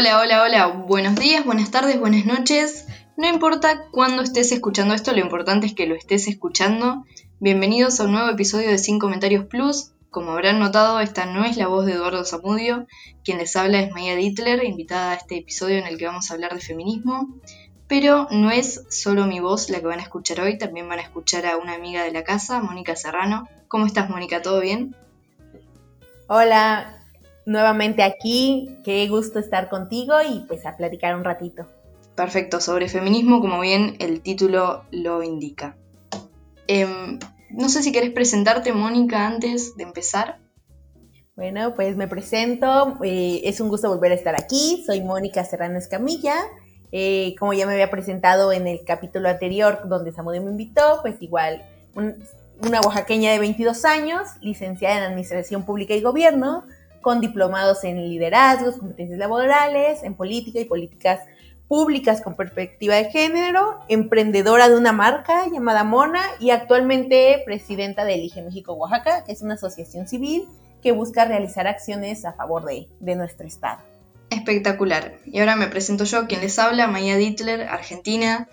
Hola, hola, hola. Buenos días, buenas tardes, buenas noches. No importa cuándo estés escuchando esto, lo importante es que lo estés escuchando. Bienvenidos a un nuevo episodio de Sin Comentarios Plus. Como habrán notado, esta no es la voz de Eduardo Zamudio. Quien les habla es Maya Dittler, invitada a este episodio en el que vamos a hablar de feminismo. Pero no es solo mi voz la que van a escuchar hoy, también van a escuchar a una amiga de la casa, Mónica Serrano. ¿Cómo estás, Mónica? ¿Todo bien? Hola, nuevamente aquí. Qué gusto estar contigo y pues a platicar un ratito. Perfecto, sobre feminismo, como bien el título lo indica. Em, no sé si querés presentarte, Mónica, antes de empezar. Bueno, pues me presento. Eh, es un gusto volver a estar aquí. Soy Mónica Serrano Escamilla. Eh, como ya me había presentado en el capítulo anterior donde Samudio me invitó, pues igual una oaxaqueña de 22 años, licenciada en Administración Pública y Gobierno, con diplomados en liderazgos, competencias laborales, en política y políticas públicas con perspectiva de género, emprendedora de una marca llamada Mona y actualmente presidenta de Elige México Oaxaca, que es una asociación civil que busca realizar acciones a favor de, de nuestro estado. Espectacular. Y ahora me presento yo, quien les habla, Maya Dittler, argentina.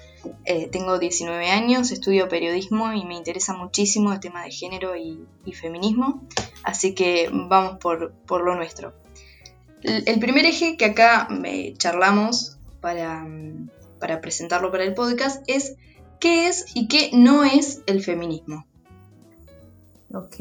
Eh, tengo 19 años, estudio periodismo y me interesa muchísimo el tema de género y, feminismo. Así que vamos por, lo nuestro. El, primer eje que acá charlamos para, para presentarlo para el podcast es qué es y qué no es el feminismo. Ok,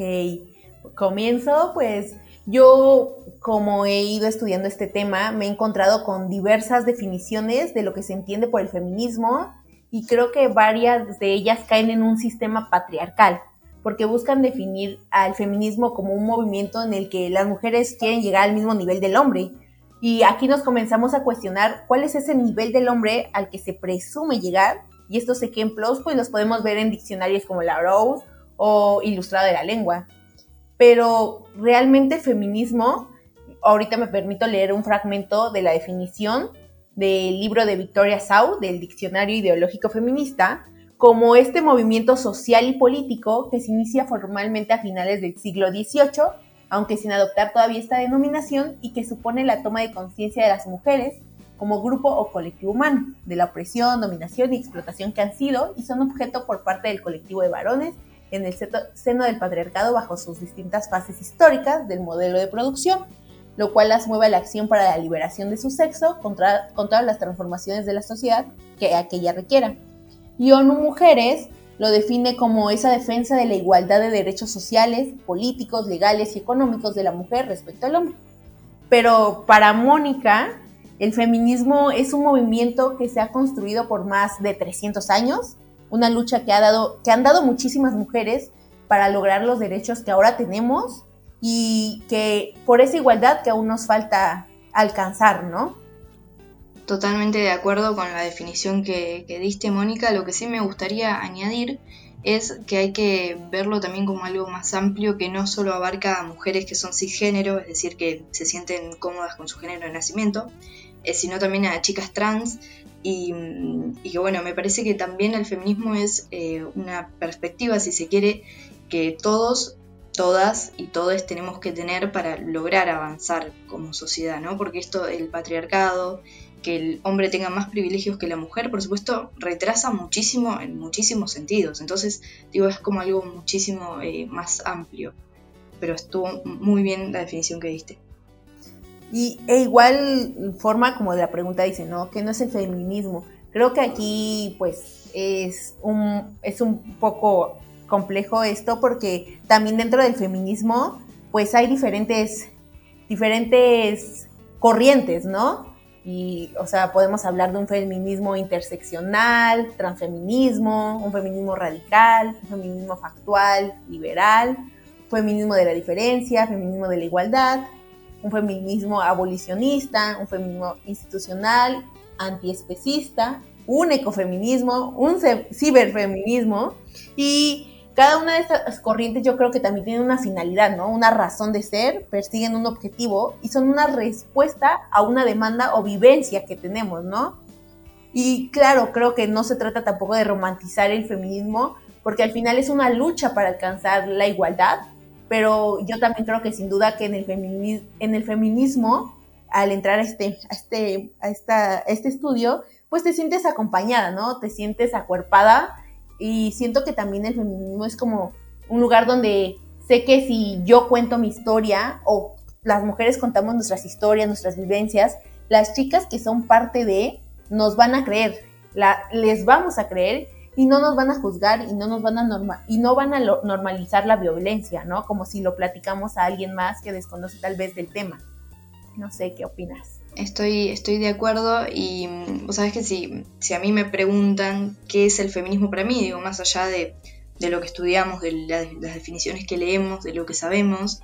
comienzo pues yo, como he ido estudiando este tema, me he encontrado con diversas definiciones de lo que se entiende por el feminismo y creo que varias de ellas caen en un sistema patriarcal, porque buscan definir al feminismo como un movimiento en el que las mujeres quieren llegar al mismo nivel del hombre. Y aquí nos comenzamos a cuestionar cuál es ese nivel del hombre al que se presume llegar. Y estos ejemplos pues los podemos ver en diccionarios como la Rose o Ilustrado de la Lengua pero realmente feminismo, ahorita me permito leer un fragmento de la definición del libro de Victoria Sau, del Diccionario Ideológico Feminista, como este movimiento social y político que se inicia formalmente a finales del siglo XVIII, aunque sin adoptar todavía esta denominación, y que supone la toma de conciencia de las mujeres como grupo o colectivo humano, de la opresión, dominación y explotación que han sido y son objeto por parte del colectivo de varones en el seno del patriarcado bajo sus distintas fases históricas del modelo de producción, lo cual las mueve a la acción para la liberación de su sexo contra, contra las transformaciones de la sociedad que aquella requiera. Y ONU Mujeres lo define como esa defensa de la igualdad de derechos sociales, políticos, legales y económicos de la mujer respecto al hombre. Pero para Mónica, el feminismo es un movimiento que se ha construido por más de 300 años una lucha que, ha dado, que han dado muchísimas mujeres para lograr los derechos que ahora tenemos y que por esa igualdad que aún nos falta alcanzar, ¿no? Totalmente de acuerdo con la definición que, diste, Mónica. Lo que sí me gustaría añadir es que hay que verlo también como algo más amplio que no solo abarca a mujeres que son cisgénero, es decir, que se sienten cómodas con su género de nacimiento, eh, sino también a chicas trans y, que bueno, me parece que también el feminismo es eh, una perspectiva, si se quiere, que todos, todas y todos tenemos que tener para lograr avanzar como sociedad, ¿no? Porque esto, el patriarcado, que el hombre tenga más privilegios que la mujer, por supuesto, retrasa muchísimo en muchísimos sentidos. Entonces, digo, es como algo muchísimo eh, más amplio. Pero estuvo muy bien la definición que diste. Y e igual forma como de la pregunta dice, ¿no? Que no es el feminismo. Creo que aquí pues es un, es un poco complejo esto porque también dentro del feminismo pues hay diferentes, diferentes corrientes, ¿no? Y, o sea, podemos hablar de un feminismo interseccional, transfeminismo, un feminismo radical, un feminismo factual, liberal, feminismo de la diferencia, feminismo de la igualdad, un feminismo abolicionista, un feminismo institucional, antiespecista, un ecofeminismo, un ciberfeminismo y cada una de estas corrientes yo creo que también tiene una finalidad, ¿no? Una razón de ser, persiguen un objetivo y son una respuesta a una demanda o vivencia que tenemos, ¿no? Y claro, creo que no se trata tampoco de romantizar el feminismo, porque al final es una lucha para alcanzar la igualdad, pero yo también creo que sin duda que en el, feminismo, en el feminismo al entrar a este, a este, a esta, a este estudio, pues te sientes acompañada, ¿no? Te sientes acuerpada y siento que también el feminismo es como un lugar donde sé que si yo cuento mi historia o las mujeres contamos nuestras historias, nuestras vivencias, las chicas que son parte de nos van a creer, la, les vamos a creer y no nos van a juzgar y no nos van a norma y no van a normalizar la violencia, ¿no? Como si lo platicamos a alguien más que desconoce tal vez del tema. No sé qué opinas. Estoy, estoy de acuerdo y mm, vos sabés que si, si a mí me preguntan qué es el feminismo para mí, digo, más allá de, de lo que estudiamos, de las definiciones que leemos, de lo que sabemos,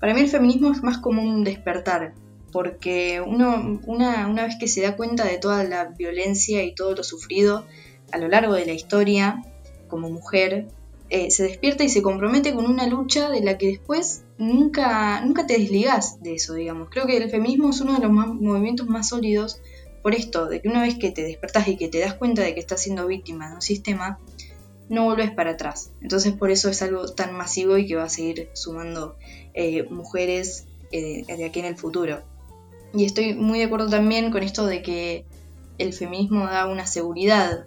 para mí el feminismo es más como un despertar, porque uno, una, una vez que se da cuenta de toda la violencia y todo lo sufrido a lo largo de la historia, como mujer, eh, se despierta y se compromete con una lucha de la que después nunca, nunca te desligas de eso, digamos. Creo que el feminismo es uno de los movimientos más sólidos por esto, de que una vez que te despertas y que te das cuenta de que estás siendo víctima de un sistema, no vuelves para atrás. Entonces por eso es algo tan masivo y que va a seguir sumando eh, mujeres eh, de aquí en el futuro. Y estoy muy de acuerdo también con esto de que el feminismo da una seguridad.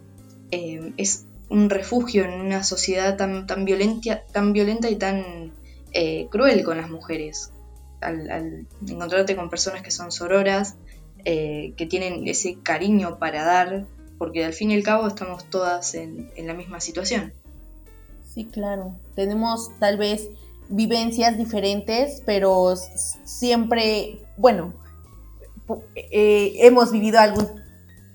es un refugio en una sociedad tan, tan, tan violenta y tan eh, cruel con las mujeres. Al, encontrarte con personas que son sororas, eh, que tienen ese cariño para dar, porque al fin y al cabo estamos todas en, la misma situación. Sí, claro. Tenemos tal vez vivencias diferentes, pero siempre, bueno, eh, hemos vivido algún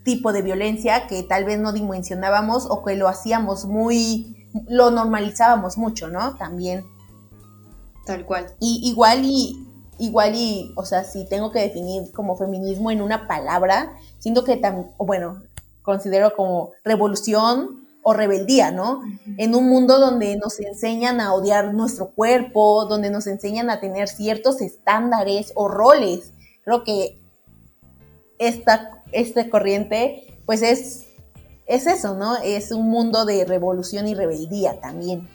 tipo de violencia que tal vez no dimensionábamos o que lo hacíamos muy, lo normalizábamos mucho, ¿no? También. Tal cual. Y igual y, igual y, o sea, si tengo que definir como feminismo en una palabra, siento que también, bueno, considero como revolución o rebeldía, ¿no? En un mundo donde nos enseñan a odiar nuestro cuerpo, donde nos enseñan a tener ciertos estándares o roles. Creo que esta esta corriente, pues es, es eso, ¿no? Es un mundo de revolución y rebeldía también.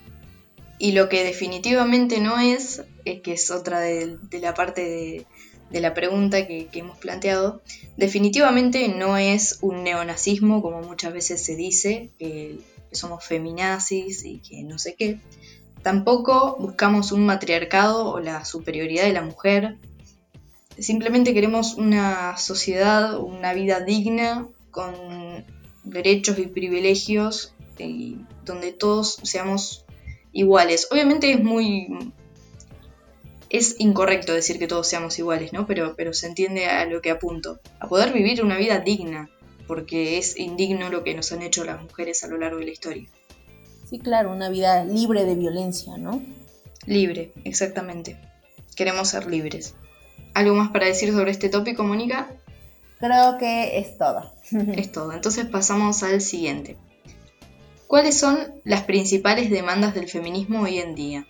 Y lo que definitivamente no es, eh, que es otra de, la parte de, la pregunta que, hemos planteado, definitivamente no es un neonazismo, como muchas veces se dice, que somos feminazis y que no sé qué. Tampoco buscamos un matriarcado o la superioridad de la mujer, Simplemente queremos una sociedad, una vida digna, con derechos y privilegios, y donde todos seamos iguales. Obviamente es muy... Es incorrecto decir que todos seamos iguales, ¿no? Pero, pero se entiende a lo que apunto. A poder vivir una vida digna, porque es indigno lo que nos han hecho las mujeres a lo largo de la historia. Sí, claro, una vida libre de violencia, ¿no? Libre, exactamente. Queremos ser libres. ¿Algo más para decir sobre este tópico, Mónica? Creo que es todo. es todo. Entonces pasamos al siguiente. ¿Cuáles son las principales demandas del feminismo hoy en día?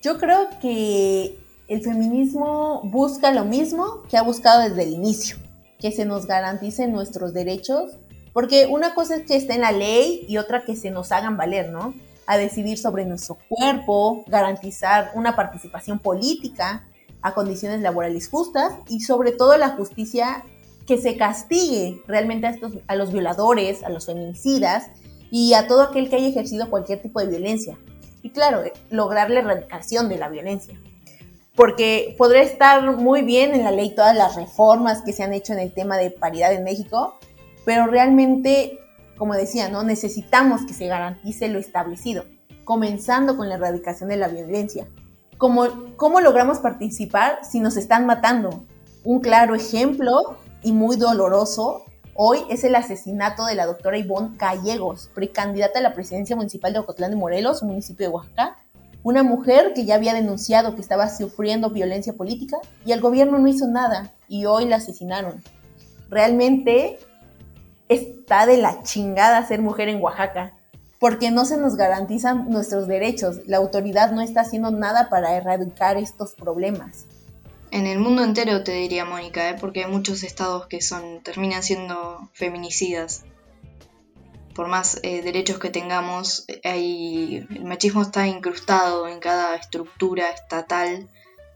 Yo creo que el feminismo busca lo mismo que ha buscado desde el inicio, que se nos garanticen nuestros derechos, porque una cosa es que esté en la ley y otra que se nos hagan valer, ¿no? A decidir sobre nuestro cuerpo, garantizar una participación política, a condiciones laborales justas y sobre todo la justicia que se castigue realmente a, estos, a los violadores, a los feminicidas y a todo aquel que haya ejercido cualquier tipo de violencia. Y claro, lograr la erradicación de la violencia. Porque podría estar muy bien en la ley todas las reformas que se han hecho en el tema de paridad en México, pero realmente, como decía, ¿no? necesitamos que se garantice lo establecido, comenzando con la erradicación de la violencia, ¿Cómo, logramos participar si nos están matando? Un claro ejemplo y muy doloroso hoy es el asesinato de la doctora Ivonne Callegos, precandidata a la presidencia municipal de Ocotlán de Morelos, municipio de Oaxaca. Una mujer que ya había denunciado que estaba sufriendo violencia política y el gobierno no hizo nada y hoy la asesinaron. Realmente está de la chingada ser mujer en Oaxaca porque no se nos garantizan nuestros derechos. La autoridad no está haciendo nada para erradicar estos problemas. En el mundo entero te diría Mónica, ¿eh? porque hay muchos estados que son terminan siendo feminicidas. Por más eh, derechos que tengamos, hay, el machismo está incrustado en cada estructura estatal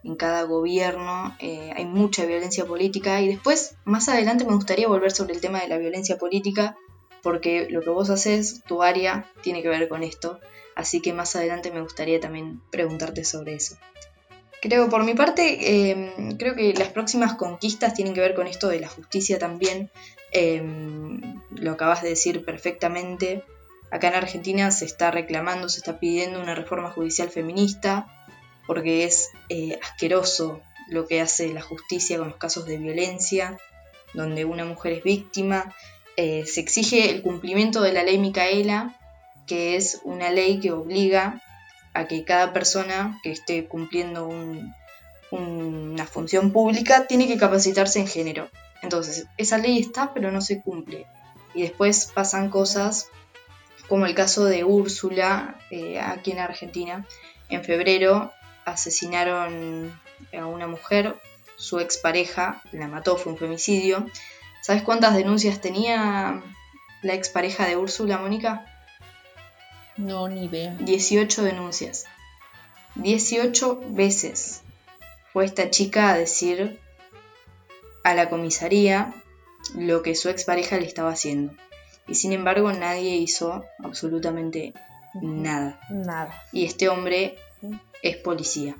en cada gobierno, eh, hay mucha violencia política y después, más adelante me gustaría volver sobre el tema de la violencia política, porque lo que vos haces, tu área, tiene que ver con esto, así que más adelante me gustaría también preguntarte sobre eso. Creo, por mi parte, em, creo que las próximas conquistas tienen que ver con esto de la justicia también, em, lo acabas de decir perfectamente, acá en Argentina se está reclamando, se está pidiendo una reforma judicial feminista, porque es eh, asqueroso lo que hace la justicia con los casos de violencia, donde una mujer es víctima. Eh, se exige el cumplimiento de la ley Micaela, que es una ley que obliga a que cada persona que esté cumpliendo una función pública tiene que capacitarse en género. Entonces, esa ley está, pero no se cumple. Y después pasan cosas como el caso de Úrsula, eh, aquí en Argentina. En febrero asesinaron a una mujer, su expareja la mató, fue un femicidio. ¿Sabes cuántas denuncias tenía la expareja de Úrsula, Mónica? No, ni idea. 18 denuncias. 18 veces fue esta chica a decir a la comisaría lo que su expareja le estaba haciendo. Y sin embargo nadie hizo absolutamente nada. Nada. Y este hombre es policía.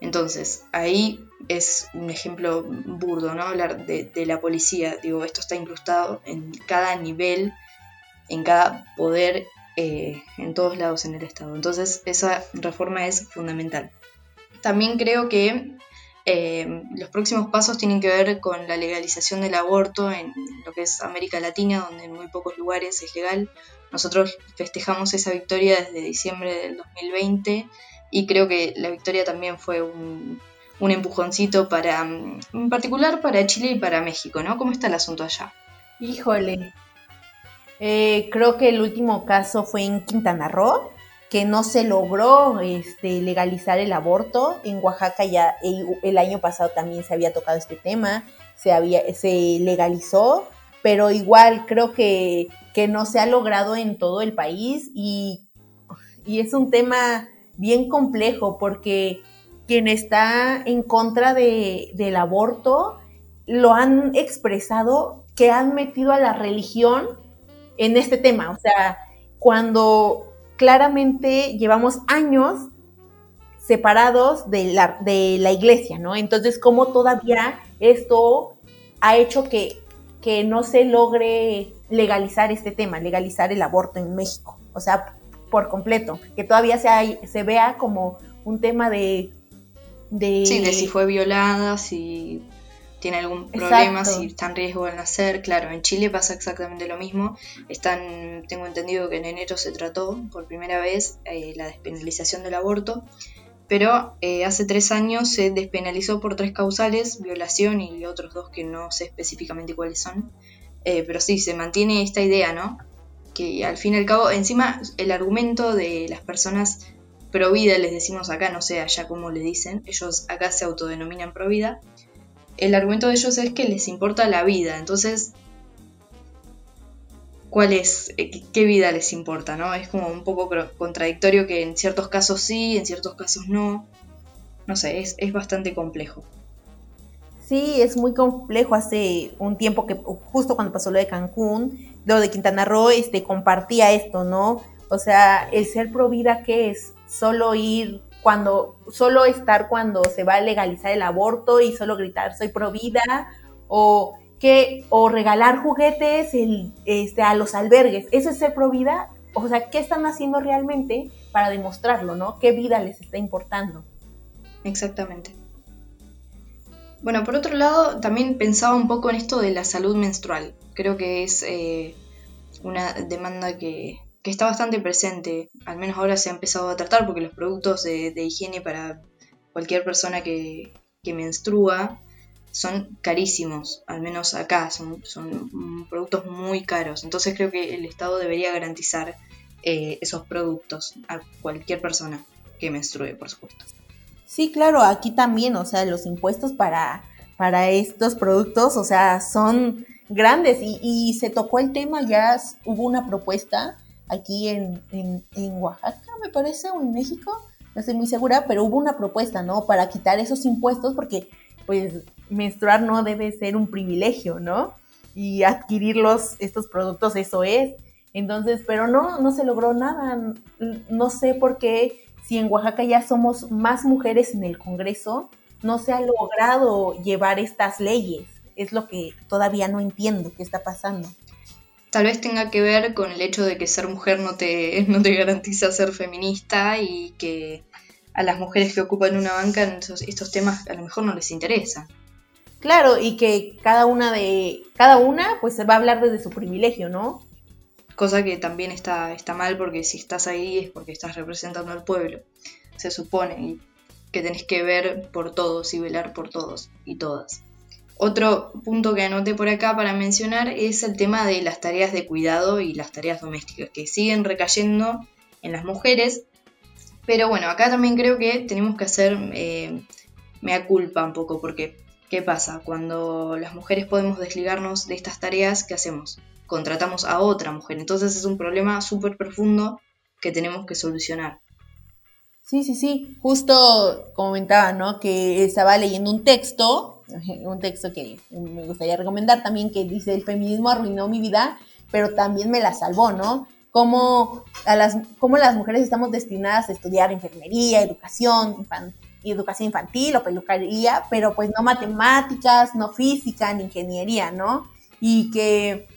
Entonces, ahí es un ejemplo burdo, ¿no? Hablar de, la policía. Digo, esto está incrustado en cada nivel, en cada poder, eh, en todos lados en el Estado. Entonces, esa reforma es fundamental. También creo que eh, los próximos pasos tienen que ver con la legalización del aborto en lo que es América Latina, donde en muy pocos lugares es legal. Nosotros festejamos esa victoria desde diciembre del 2020 y creo que la victoria también fue un, empujoncito para, mm, en particular para Chile y para México, ¿no? ¿Cómo está el asunto allá? Híjole, eh, creo que el último caso fue en Quintana Roo, que no se logró este, legalizar el aborto. En Oaxaca ya el, año pasado también se había tocado este tema, se, había, se legalizó, pero igual creo que, no se ha logrado en todo el país y, es un tema bien complejo porque quien está en contra del aborto lo han expresado que han metido a la religión en este tema. O sea, cuando claramente llevamos años separados de la, de la iglesia, ¿no? Entonces, ¿cómo todavía esto ha hecho que que no se logre legalizar este tema, legalizar el aborto en México, o sea, por completo, que todavía se, se vea como un tema de, de... Sí, de si fue violada, si tiene algún problema, si está en riesgo de nacer. Claro, en Chile pasa exactamente lo mismo. Están, tengo entendido que en enero se trató por primera vez eh, la despenalización del aborto pero eh, hace tres años se despenalizó por tres causales, violación y otros dos que no sé específicamente cuáles son, eh, pero sí, se mantiene esta idea, ¿no? Que al fin y al cabo, encima el argumento de las personas pro vida, les decimos acá, no sé allá cómo le dicen, ellos acá se autodenominan pro vida, el argumento de ellos es que les importa la vida, entonces cuál es, eh, qué vida les importa, ¿no? Es como un poco contradictorio que en ciertos casos sí, en ciertos casos no. No sé, es, bastante complejo. Sí, es muy complejo. Hace un tiempo que, justo cuando pasó lo de Cancún, lo de Quintana Roo, este, compartía esto, ¿no? O sea, el ser pro vida, ¿qué es? Solo ir cuando, solo estar cuando se va a legalizar el aborto y solo gritar soy pro vida, o o regalar juguetes este, a los albergues. ¿Eso es ser pro vida? O sea, ¿qué están haciendo realmente para demostrarlo, no? ¿Qué vida les está importando? Exactamente. Bueno, por otro lado, también pensaba un poco en esto de la salud menstrual. Creo que es eh, una demanda que, está bastante presente. Al menos ahora se ha empezado a tratar porque los productos de, higiene para cualquier persona que, que menstrua son carísimos, al menos acá, son, son productos muy caros. Entonces creo que el Estado debería garantizar eh, esos productos a cualquier persona que menstrue, por supuesto. Sí, claro, aquí también, o sea, los impuestos para, para estos productos, o sea, son grandes y, se tocó el tema, ya hubo una propuesta aquí en, en, en Oaxaca, me parece, o en México, no estoy muy segura, pero hubo una propuesta, ¿no? Para quitar esos impuestos porque, pues, menstruar no debe ser un privilegio, ¿no? Y adquirir estos productos, eso es. Entonces, pero no, no se logró nada. No sé por qué, si en Oaxaca ya somos más mujeres en el Congreso, no se ha logrado llevar estas leyes. Es lo que todavía no entiendo qué está pasando. Tal vez tenga que ver con el hecho de que ser mujer no te, no te garantiza ser feminista y que a las mujeres que ocupan una banca estos, temas a lo mejor no les interesa. Claro, y que cada una de cada una pues se va a hablar desde su privilegio, ¿no? Cosa que también está, está mal porque si estás ahí es porque estás representando al pueblo, se supone, que tenés que ver por todos y velar por todos y todas. Otro punto que anoté por acá para mencionar es el tema de las tareas de cuidado y las tareas domésticas, que siguen recayendo en las mujeres. Pero bueno, acá también creo que tenemos que hacer eh, mea culpa un poco, porque ¿qué pasa? Cuando las mujeres podemos desligarnos de estas tareas, ¿qué hacemos? Contratamos a otra mujer. Entonces es un problema súper profundo que tenemos que solucionar. Sí, sí, sí. Justo comentaba, ¿no? Que estaba leyendo un texto un texto que me gustaría recomendar también que dice, el feminismo arruinó mi vida, pero también me la salvó, ¿no? Cómo, a las, cómo las mujeres estamos destinadas a estudiar enfermería, educación, educación infantil o peluquería, pero pues no matemáticas, no física, ni ingeniería, ¿no? Y que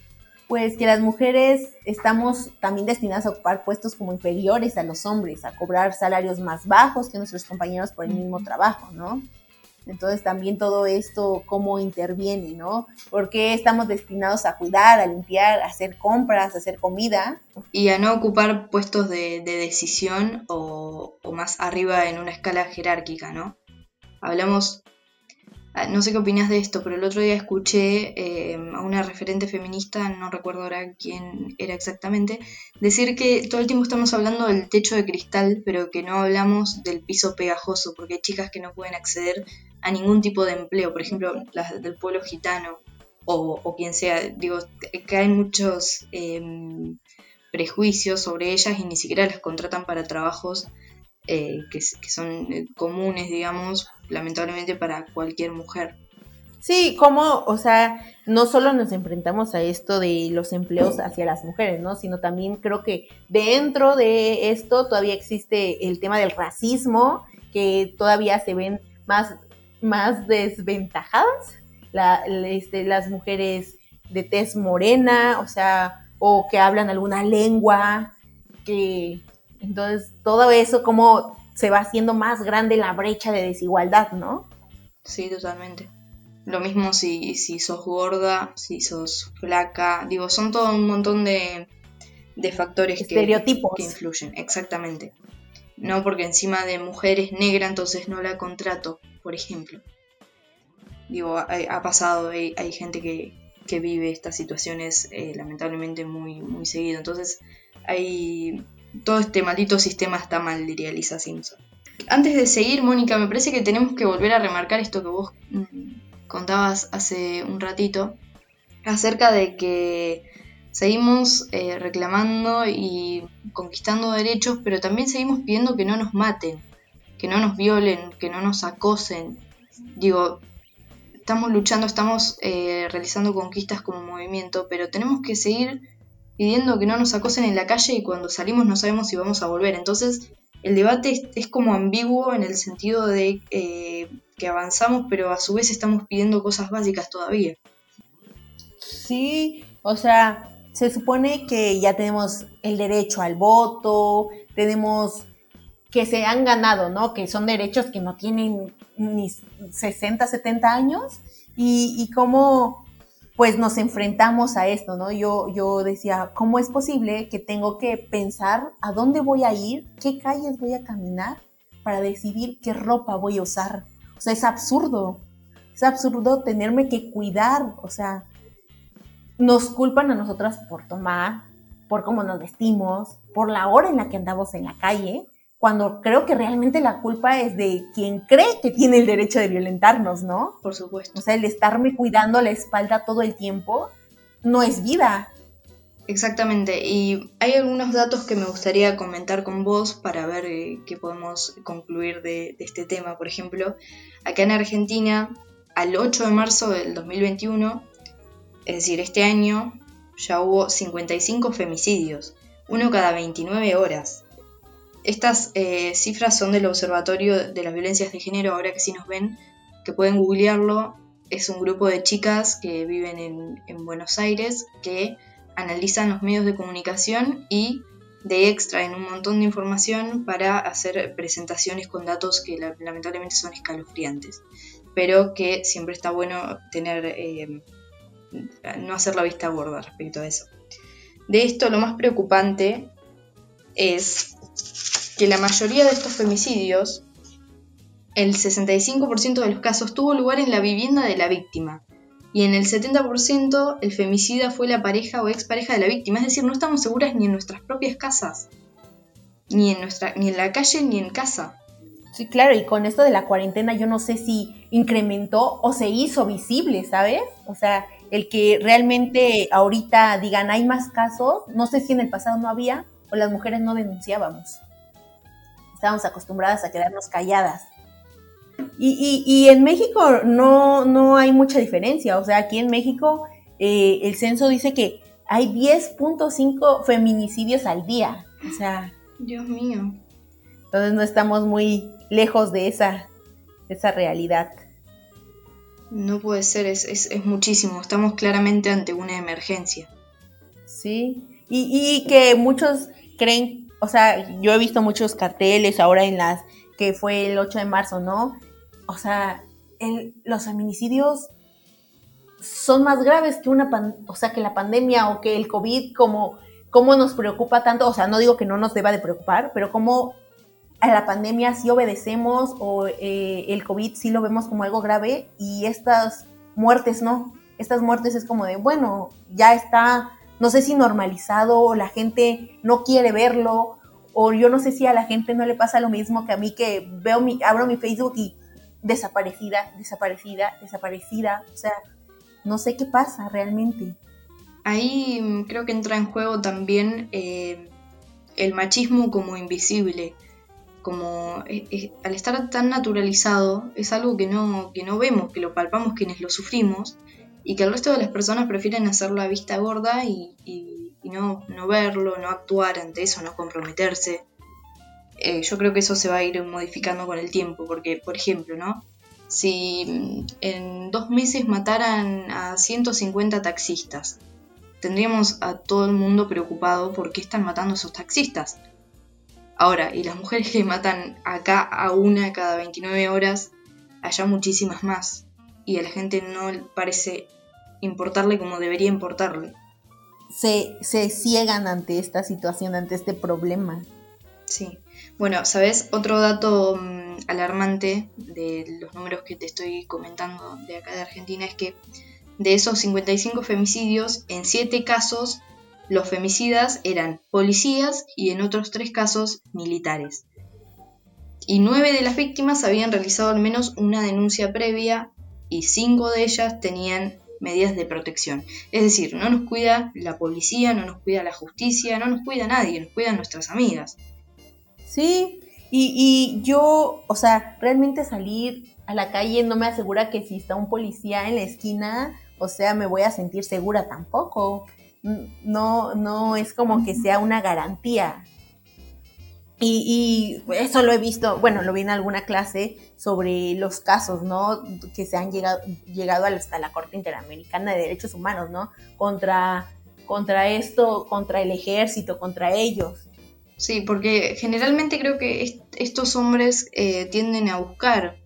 pues que las mujeres estamos también destinadas a ocupar puestos como inferiores a los hombres, a cobrar salarios más bajos que nuestros compañeros por el mismo trabajo, ¿no? Entonces también todo esto, cómo interviene, ¿no? Porque estamos destinados a cuidar, a limpiar, a hacer compras, a hacer comida. Y a no ocupar puestos de, decisión o, o, más arriba en una escala jerárquica, ¿no? Hablamos Ah, no sé qué opinas de esto, pero el otro día escuché eh, a una referente feminista, no recuerdo ahora quién era exactamente, decir que todo el tiempo estamos hablando del techo de cristal, pero que no hablamos del piso pegajoso, porque hay chicas que no pueden acceder a ningún tipo de empleo, por ejemplo, las del pueblo gitano o, quien sea. Digo, que hay muchos em, prejuicios sobre ellas y ni siquiera las contratan para trabajos eh, que, son eh, comunes, digamos, lamentablemente para cualquier mujer. Sí, como, o sea, no solo nos enfrentamos a esto de los empleos hacia las mujeres, ¿no? Sino también creo que dentro de esto todavía existe el tema del racismo, que todavía se ven más, más desventajadas este, las mujeres de tez morena, o sea, o que hablan alguna lengua que entonces, todo eso, como se va haciendo más grande la brecha de desigualdad, ¿no? Sí, totalmente. Lo mismo si, si sos gorda, si sos flaca, digo, son todo un montón de, factores Estereotipos. Que, influyen, exactamente. No porque encima de mujer es negra, entonces no la contrato, por ejemplo. Digo, ha, pasado, hay, gente que, vive estas situaciones eh, lamentablemente muy, muy seguido. Entonces hay todo este maldito sistema está mal, diría Lisa Simpson. Antes de seguir, Mónica, me parece que tenemos que volver a remarcar esto que vos mm, contabas hace un ratito, acerca de que seguimos eh, reclamando y conquistando derechos, pero también seguimos pidiendo que no nos maten, que no nos violen, que no nos acosen. Digo, estamos luchando, estamos eh, realizando conquistas como movimiento, pero tenemos que seguir pidiendo que no nos acosen en la calle y cuando salimos no sabemos si vamos a volver. Entonces, el debate es, como ambiguo en el sentido de eh, que avanzamos, pero a su vez estamos pidiendo cosas básicas todavía. Sí, o sea, se supone que ya tenemos el derecho al voto, tenemos que se han ganado, ¿no? Que son derechos que no tienen ni 60, 70 años y, cómo pues nos enfrentamos a esto, ¿no? Yo, yo decía, ¿cómo es posible que tengo que pensar a dónde voy a ir, qué calles voy a caminar para decidir qué ropa voy a usar? O sea, es absurdo, es absurdo tenerme que cuidar, o sea, nos culpan a nosotras por tomar, por cómo nos vestimos, por la hora en la que andamos en la calle, cuando creo que realmente la culpa es de quien cree que tiene el derecho de violentarnos, ¿no? Por supuesto. O sea, el estarme cuidando la espalda todo el tiempo no es vida. Exactamente, y hay algunos datos que me gustaría comentar con vos para ver eh, qué podemos concluir de, este tema. Por ejemplo, acá en Argentina, al 8 de marzo del 2021, es decir, este año, ya hubo 55 femicidios, uno cada 29 horas. Estas eh, cifras son del Observatorio de las Violencias de Género, ahora que sí nos ven, que pueden googlearlo. Es un grupo de chicas que viven en, en Buenos Aires que analizan los medios de comunicación y de extra en un montón de información para hacer presentaciones con datos que lamentablemente son escalofriantes, pero que siempre está bueno tener, eh, no hacer la vista gorda respecto a eso. De esto lo más preocupante es que la mayoría de estos femicidios, el 65% de los casos tuvo lugar en la vivienda de la víctima, y en el 70% el femicida fue la pareja o expareja de la víctima, es decir, no estamos seguras ni en nuestras propias casas, ni en, nuestra, ni en la calle ni en casa. Sí, claro, y con esto de la cuarentena yo no sé si incrementó o se hizo visible, ¿sabes? O sea, el que realmente ahorita digan hay más casos, no sé si en el pasado no había o las mujeres no denunciábamos. Estábamos acostumbradas a quedarnos calladas. Y, en México no, no hay mucha diferencia. O sea, aquí en México eh, el censo dice que hay 10.5 feminicidios al día. O sea. Dios mío. Entonces no estamos muy lejos de esa, esa realidad. No puede ser, es, es, muchísimo. Estamos claramente ante una emergencia. Sí. Y, y que muchos creen, o sea, yo he visto muchos carteles ahora en las que fue el 8 de marzo, ¿no? o sea, los feminicidios son más graves que una o sea, que la pandemia o que el COVID, como cómo nos preocupa tanto, o sea, no digo que no nos deba de preocupar, pero cómo a la pandemia sí obedecemos o eh, el COVID sí lo vemos como algo grave y estas muertes no. Estas muertes es como de, bueno, ya está, no sé si normalizado o la gente no quiere verlo o yo no sé si a la gente no le pasa lo mismo que a mí que veo mi, abro mi Facebook y desaparecida, desaparecida, desaparecida. O sea, no sé qué pasa realmente. Ahí mm, creo que entra en juego también eh, el machismo como invisible. Como eh, eh, al estar tan naturalizado, es algo que no, que no vemos, que lo palpamos quienes lo sufrimos, y que el resto de las personas prefieren hacerlo a vista gorda y, no, no verlo, no actuar ante eso, no comprometerse. Eh, yo creo que eso se va a ir modificando con el tiempo, porque, por ejemplo, ¿no? Si mm, en dos meses mataran a 150 taxistas, tendríamos a todo el mundo preocupado por qué están matando a esos taxistas. Ahora, y las mujeres que matan acá a una cada 29 horas, allá muchísimas más. Y a la gente no parece importarle como debería importarle. Se, se ciegan ante esta situación, ante este problema. Sí. Bueno, ¿sabes? Otro dato mm, alarmante de los números que te estoy comentando de acá de Argentina es que de esos 55 femicidios, en 7 casos los femicidas eran policías y en otros 3 casos militares. Y 9 de las víctimas habían realizado al menos una denuncia previa y 5 de ellas tenían medidas de protección. Es decir, no nos cuida la policía, no nos cuida la justicia, no nos cuida nadie, nos cuidan nuestras amigas. Sí, y, yo, o sea, realmente salir a la calle no me asegura que si está un policía en la esquina, o sea, me voy a sentir segura tampoco. No, no es como que sea una garantía. Y, eso lo he visto, bueno, lo vi en alguna clase sobre los casos, ¿no? Que se han llegado, llegado hasta la Corte Interamericana de Derechos Humanos, ¿no? Contra, contra esto, contra el ejército, contra ellos. Sí, porque generalmente creo que estos hombres eh, tienden a buscar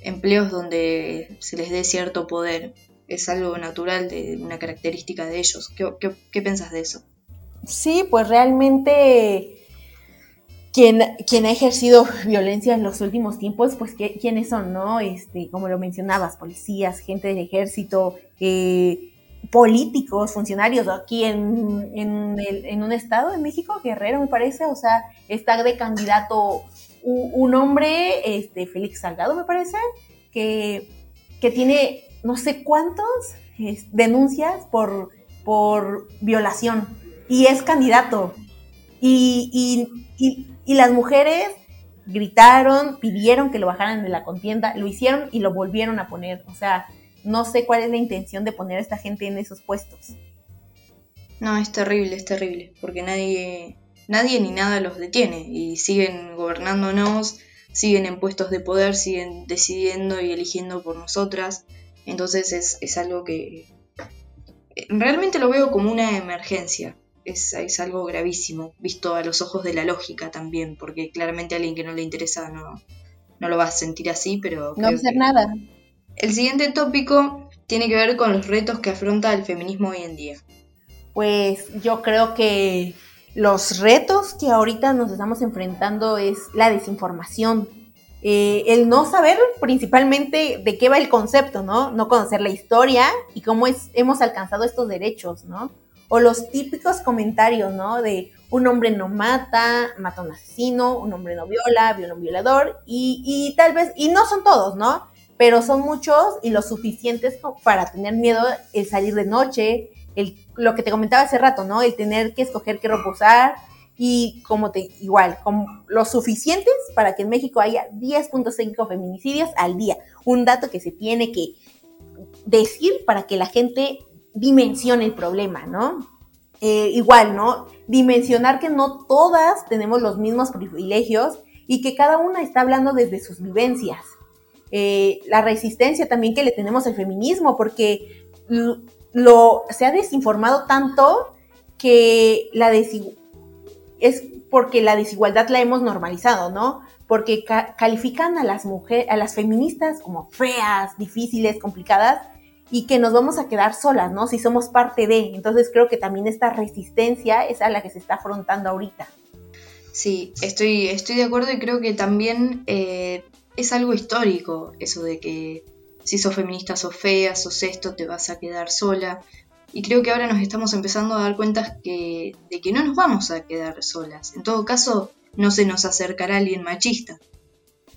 empleos donde se les dé cierto poder. Es algo natural, de una característica de ellos. ¿Qué, qué, piensas de eso? Sí, pues realmente quien, quien, ha ejercido violencia en los últimos tiempos, pues quiénes son, ¿no? Este, como lo mencionabas, policías, gente del ejército, eh, políticos, funcionarios aquí en, en, un estado de México, Guerrero me parece, o sea, está de candidato un, hombre, este, Félix Salgado me parece, que, que tiene no sé cuántos denuncias por, por violación y es candidato. Y, y, las mujeres gritaron, pidieron que lo bajaran de la contienda, lo hicieron y lo volvieron a poner. O sea, no sé cuál es la intención de poner a esta gente en esos puestos. No, es terrible, es terrible, porque nadie, nadie ni nada los detiene y siguen gobernándonos, siguen en puestos de poder, siguen decidiendo y eligiendo por nosotras. Entonces es, es algo que realmente lo veo como una emergencia. Es, es, algo gravísimo, visto a los ojos de la lógica también, porque claramente a alguien que no le interesa no, no lo va a sentir así, pero... No hacer nada. El siguiente tópico tiene que ver con los retos que afronta el feminismo hoy en día. Pues yo creo que los retos que ahorita nos estamos enfrentando es la desinformación, eh, el no saber principalmente de qué va el concepto, ¿no? No conocer la historia y cómo es, hemos alcanzado estos derechos, ¿no? O los típicos comentarios, ¿no? De un hombre no mata, mata a un asesino, un hombre no viola, viola un violador, y, y tal vez, y no son todos, ¿no? Pero son muchos y lo suficientes para tener miedo el salir de noche, el, lo que te comentaba hace rato, ¿no? El tener que escoger qué reposar, y como te, igual, como los suficientes para que en México haya 10.5 feminicidios al día. Un dato que se tiene que decir para que la gente dimensione el problema, ¿no? Eh, igual, ¿no? Dimensionar que no todas tenemos los mismos privilegios y que cada una está hablando desde sus vivencias. Eh, la resistencia también que le tenemos al feminismo, porque lo, se ha desinformado tanto que la es porque la desigualdad la hemos normalizado, ¿no? Porque califican a las mujeres, a las feministas como feas, difíciles, complicadas y que nos vamos a quedar solas, ¿no? Si somos parte de. Entonces creo que también esta resistencia es a la que se está afrontando ahorita. Sí, estoy, estoy de acuerdo y creo que también eh, es algo histórico eso de que si sos feminista sos fea, sos esto, te vas a quedar sola. Y creo que ahora nos estamos empezando a dar cuenta que, de que no nos vamos a quedar solas. En todo caso, no se nos acercará alguien machista.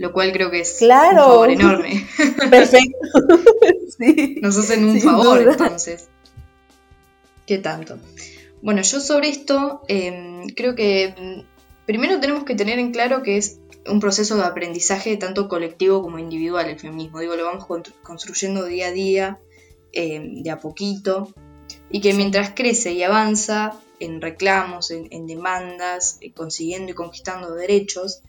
Lo cual creo que es un favor enorme. Perfecto. Nos hacen un favor entonces. ¿Qué tanto? Bueno, yo sobre esto em, creo que mm, primero tenemos que tener en claro que es un proceso de aprendizaje tanto colectivo como individual el feminismo. Digo, lo vamos construyendo día a día, em, de a poquito y que mientras crece y avanza en reclamos, en, demandas, eh, consiguiendo y conquistando derechos,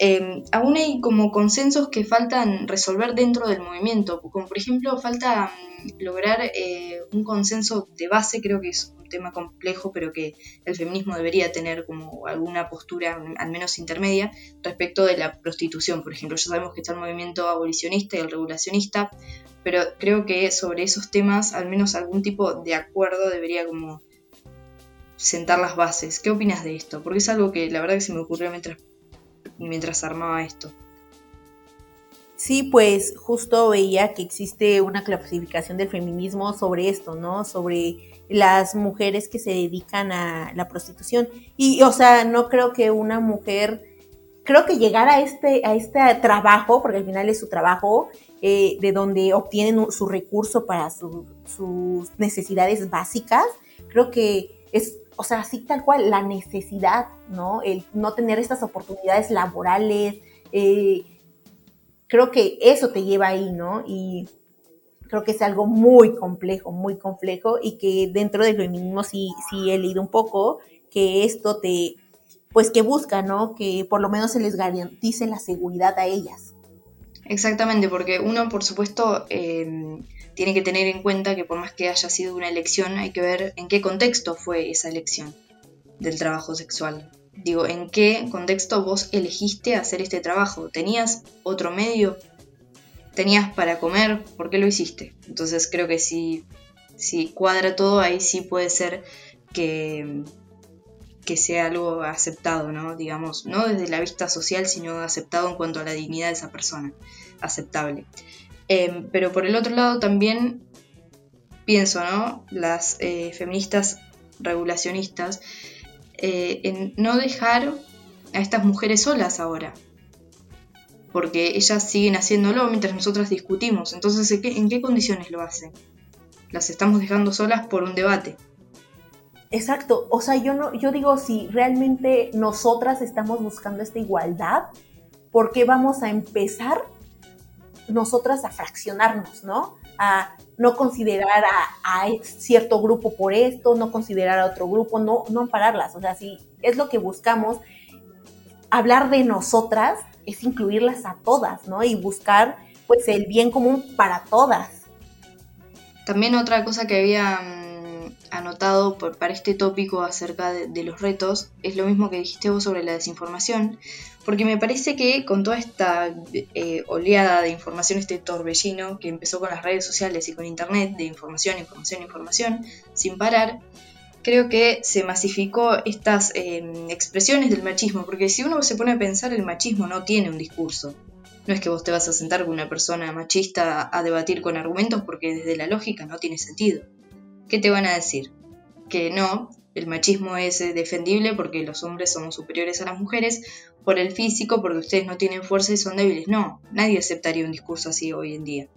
em, aún hay como consensos que faltan resolver dentro del movimiento, como por ejemplo falta mm, lograr eh, un consenso de base, creo que es un tema complejo, pero que el feminismo debería tener como alguna postura, mm, al menos intermedia, respecto de la prostitución, por ejemplo. Ya sabemos que está el movimiento abolicionista y el regulacionista, pero creo que sobre esos temas al menos algún tipo de acuerdo debería como sentar las bases. ¿Qué opinas de esto? Porque es algo que la verdad que se me ocurrió mientras, mientras armaba esto. Sí, pues justo veía que existe una clasificación del feminismo sobre esto, ¿no? Sobre las mujeres que se dedican a la prostitución. Y, o sea, no creo que una mujer, creo que llegar a este, a este trabajo, porque al final es su trabajo, eh, de donde obtienen su recurso para sus necesidades básicas, creo que es, o sea, así tal cual, la necesidad, ¿no? El no tener estas oportunidades laborales, eh, creo que eso te lleva ahí, ¿no? Y creo que es algo muy complejo, muy complejo y que dentro del feminismo sí, sí he leído un poco que esto te, pues que busca, ¿no? Que por lo menos se les garantice la seguridad a ellas. Exactamente, porque uno, por supuesto, em, tiene que tener en cuenta que por más que haya sido una elección, hay que ver en qué contexto fue esa elección del trabajo sexual. Digo, ¿en qué contexto vos elegiste hacer este trabajo? ¿Tenías otro medio? ¿Tenías para comer? ¿Por qué lo hiciste? Entonces creo que si, si cuadra todo, ahí sí puede ser que, que sea algo aceptado, ¿no? Digamos, no desde la vista social, sino aceptado en cuanto a la dignidad de esa persona, aceptable. Em, pero por el otro lado también pienso, ¿no? Las eh, feministas regulacionistas, eh, en no dejar a estas mujeres solas ahora, porque ellas siguen haciéndolo mientras nosotras discutimos. Entonces, ¿en qué, ¿en qué condiciones lo hacen? Las estamos dejando solas por un debate Exacto, o sea, yo no, yo digo, si realmente nosotras estamos buscando esta igualdad, ¿por qué vamos a empezar nosotras a fraccionarnos, ¿no? A no considerar a, cierto grupo por esto, no considerar a otro grupo, no, no ampararlas. O sea, si es lo que buscamos, hablar de nosotras es incluirlas a todas, ¿no? Y buscar pues el bien común para todas. También otra cosa que había mm, anotado para este tópico acerca de, los retos es lo mismo que dijiste vos sobre la desinformación, porque me parece que con toda esta eh, oleada de información, este torbellino que empezó con las redes sociales y con internet, de información, información, información, sin parar, creo que se masificó estas em, expresiones del machismo, porque si uno se pone a pensar, el machismo no tiene un discurso. No es que vos te vas a sentar con una persona machista a debatir con argumentos porque desde la lógica no tiene sentido. ¿Qué te van a decir? Que no, el machismo es eh, defendible porque los hombres somos superiores a las mujeres por el físico, porque ustedes no tienen fuerza y son débiles. No, nadie aceptaría un discurso así hoy en día.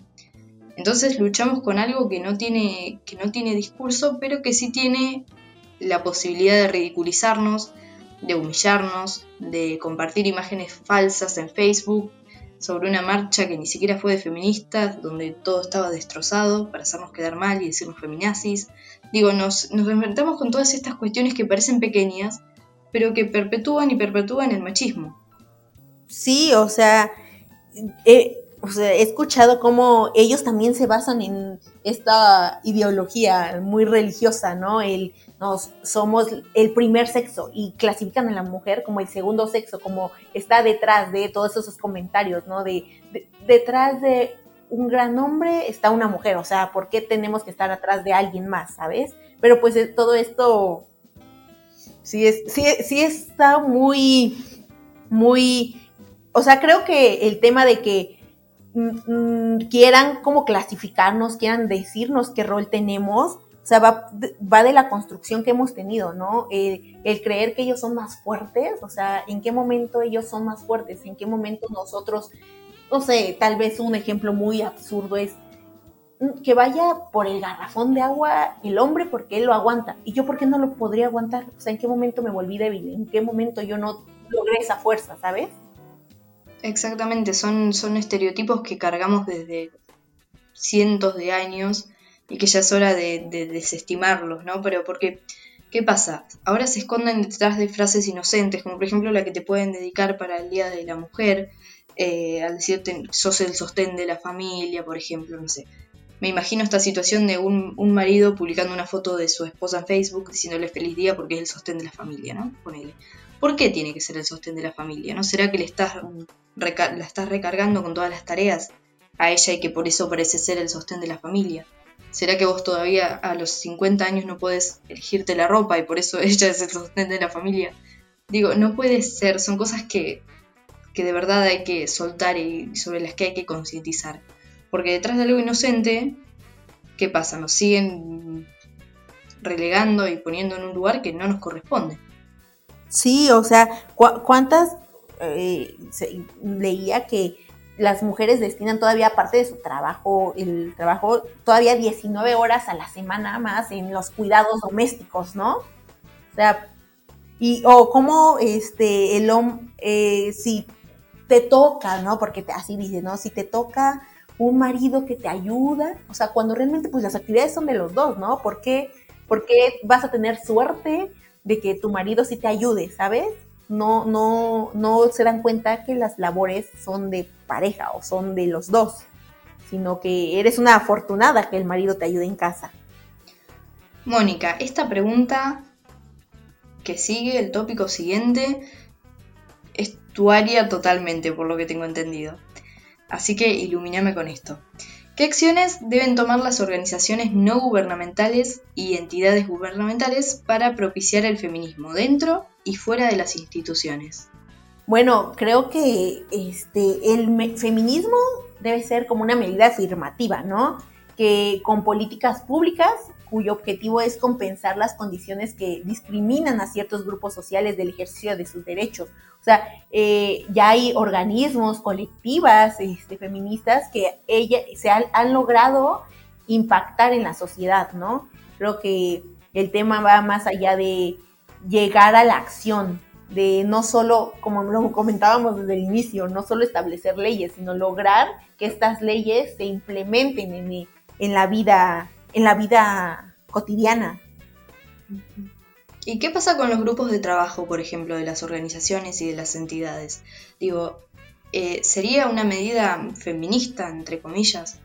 Entonces luchamos con algo que no tiene, que no tiene discurso, pero que sí tiene la posibilidad de ridiculizarnos, de humillarnos, de compartir imágenes falsas en Facebook sobre una marcha que ni siquiera fue de feministas, donde todo estaba destrozado para hacernos quedar mal y decirnos feminazis. Digo, nos, nos enfrentamos con todas estas cuestiones que parecen pequeñas, pero que perpetúan y perpetúan el machismo. Sí, o sea, o sea, he escuchado cómo ellos también se basan en esta ideología muy religiosa, ¿no? El nos somos el primer sexo y clasifican a la mujer como el segundo sexo, como está detrás de todos esos comentarios, ¿no? De, detrás de un gran hombre está una mujer, o sea, ¿por qué tenemos que estar atrás de alguien más, sabes? Pero pues eh, todo esto sí es sí, sí está muy muy o sea, creo que el tema de que Mm, mm, quieran como clasificarnos, quieran decirnos qué rol tenemos, o sea, va, va de la construcción que hemos tenido, ¿no? El, creer que ellos son más fuertes, o sea, en qué momento ellos son más fuertes, en qué momento nosotros, no sé, tal vez un ejemplo muy absurdo es mm, que vaya por el garrafón de agua el hombre porque él lo aguanta y yo porque no lo podría aguantar, o sea, en qué momento me volví débil, en qué momento yo no logré esa fuerza, ¿sabes? Exactamente, son, son estereotipos que cargamos desde cientos de años y que ya es hora de, desestimarlos, ¿no? Pero porque, ¿qué pasa? Ahora se esconden detrás de frases inocentes, como por ejemplo la que te pueden dedicar para el Día de la Mujer, eh, al decirte sos el sostén de la familia, por ejemplo, no sé. Me imagino esta situación de un, un, marido publicando una foto de su esposa en Facebook diciéndole feliz día porque es el sostén de la familia, ¿no? Ponele. ¿Por qué tiene que ser el sostén de la familia? ¿No será que le estás la estás recargando con todas las tareas a ella y que por eso parece ser el sostén de la familia? ¿Será que vos todavía a los 50 años no puedes elegirte la ropa y por eso ella es el sostén de la familia? Digo, no puede ser, son cosas que, que de verdad hay que soltar y sobre las que hay que concientizar. Porque detrás de algo inocente, ¿qué pasa? Nos siguen relegando y poniendo en un lugar que no nos corresponde. Sí, o sea, ¿cuántas eh, leía que las mujeres destinan todavía aparte de su trabajo, el trabajo, todavía 19 horas a la semana más en los cuidados domésticos, ¿no? O sea, y, o como este, el hombre, eh, si te toca, ¿no? Porque así dice, ¿no? Si te toca un marido que te ayuda, o sea, cuando realmente pues las actividades son de los dos, ¿no? ¿Por qué, ¿Por qué vas a tener suerte de que tu marido sí te ayude, ¿sabes? No, no, no se dan cuenta que las labores son de pareja o son de los dos, sino que eres una afortunada que el marido te ayude en casa. Mónica, esta pregunta que sigue, el tópico siguiente, es totalmente, por lo que tengo entendido. Así que ilumíname con esto. ¿Qué acciones deben tomar las organizaciones no gubernamentales y entidades gubernamentales para propiciar el feminismo dentro y fuera de las instituciones? Bueno, creo que este, el feminismo debe ser como una medida afirmativa, ¿no? Que con políticas públicas cuyo objetivo es compensar las condiciones que discriminan a ciertos grupos sociales del ejercicio de sus derechos. O sea, eh, ya hay organismos, colectivas este, feministas que ella, se han, logrado impactar en la sociedad, ¿no? Creo que el tema va más allá de llegar a la acción, de no solo, como lo comentábamos desde el inicio, no solo establecer leyes, sino lograr que estas leyes se implementen en, en la vida, en la vida cotidiana. ¿Y qué pasa con los grupos de trabajo, por ejemplo, de las organizaciones y de las entidades? Digo, eh, ¿sería una medida feminista, entre comillas,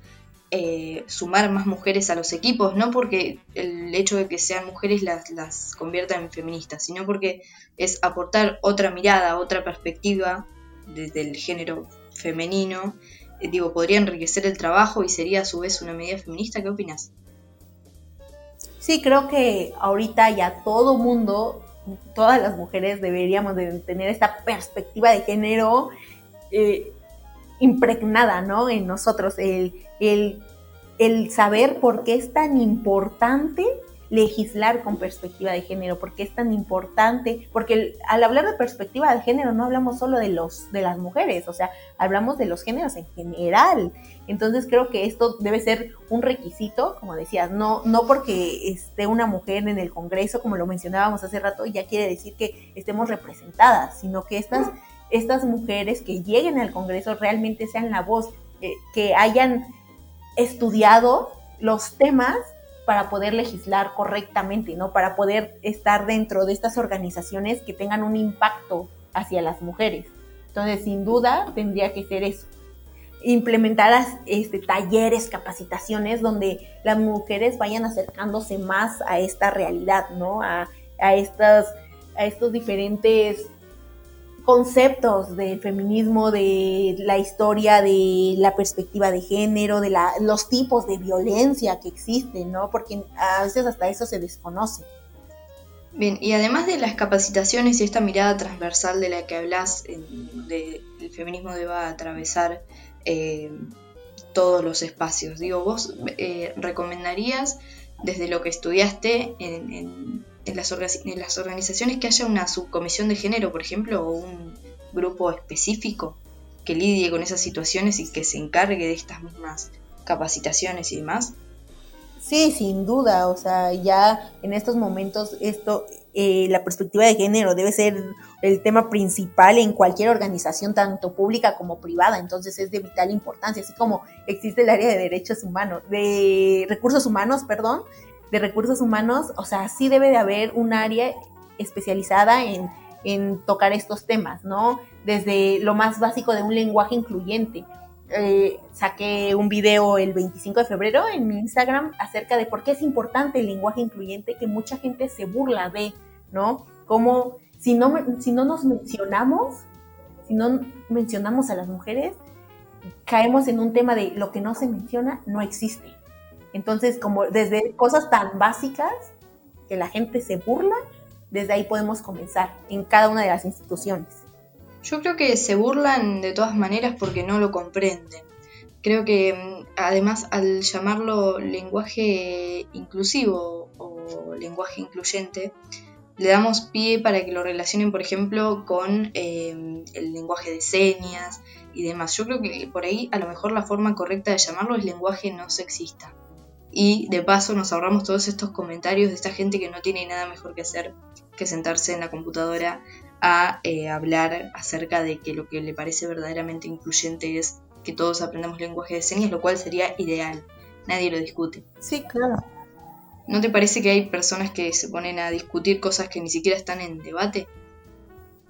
eh, sumar más mujeres a los equipos? No porque el hecho de que sean mujeres las, las convierta en feministas, sino porque es aportar otra mirada, otra perspectiva desde el género femenino. Eh, digo, podría enriquecer el trabajo y sería a su vez una medida feminista. ¿Qué opinas? Sí, creo que ahorita ya todo mundo, todas las mujeres deberíamos de tener esta perspectiva de género eh, impregnada, ¿no? En nosotros, el, el, el saber por qué es tan importante legislar con perspectiva de género, porque es tan importante, porque al hablar de perspectiva de género no hablamos solo de los de las mujeres, o sea, hablamos de los géneros en general. Entonces creo que esto debe ser un requisito, como decías, no no porque esté una mujer en el Congreso, como lo mencionábamos hace rato, ya quiere decir que estemos representadas, sino que estas estas mujeres que lleguen al Congreso realmente sean la voz, eh, que hayan estudiado los temas para poder legislar correctamente, ¿no? Para poder estar dentro de estas organizaciones que tengan un impacto hacia las mujeres. Entonces, sin duda, tendría que ser eso. Implementar este, talleres, capacitaciones donde las mujeres vayan acercándose más a esta realidad, ¿no? A, a, estas, a estos diferentes conceptos del feminismo, de la historia, de la perspectiva de género, de la, los tipos de violencia que existen, ¿no? Porque a veces hasta eso se desconoce. Bien, y además de las capacitaciones y esta mirada transversal de la que hablas, de, el feminismo deba atravesar eh, todos los espacios. Digo, vos eh, recomendarías desde lo que estudiaste en en en las organizaciones que haya una subcomisión de género, por ejemplo, o un grupo específico que lidie con esas situaciones y que se encargue de estas mismas capacitaciones y demás? Sí, sin duda, o sea, ya en estos momentos esto, eh, la perspectiva de género debe ser el tema principal en cualquier organización, tanto pública como privada, entonces es de vital importancia, así como existe el área de derechos humanos, de recursos humanos, perdón, de recursos humanos, o sea, sí debe de haber un área especializada en, tocar estos temas, ¿no? Desde lo más básico de un lenguaje incluyente. Eh, saqué un video el 25 de febrero en mi Instagram acerca de por qué es importante el lenguaje incluyente que mucha gente se burla de, ¿no? Como si no, si no nos mencionamos, si no mencionamos a las mujeres, caemos en un tema de lo que no se menciona no existe. Entonces, como desde cosas tan básicas que la gente se burla, desde ahí podemos comenzar en cada una de las instituciones. Yo creo que se burlan de todas maneras porque no lo comprenden. Creo que mm, además al llamarlo lenguaje inclusivo o lenguaje incluyente, le damos pie para que lo relacionen, por ejemplo, con em, el lenguaje de señas y demás. Yo creo que por ahí a lo mejor la forma correcta de llamarlo es lenguaje no sexista y de paso nos ahorramos todos estos comentarios de esta gente que no tiene nada mejor que hacer que sentarse en la computadora a eh, hablar acerca de que lo que le parece verdaderamente incluyente es que todos aprendamos lenguaje de señas, lo cual sería ideal. Nadie lo discute. Sí, claro. ¿No te parece que hay personas que se ponen a discutir cosas que ni siquiera están en debate?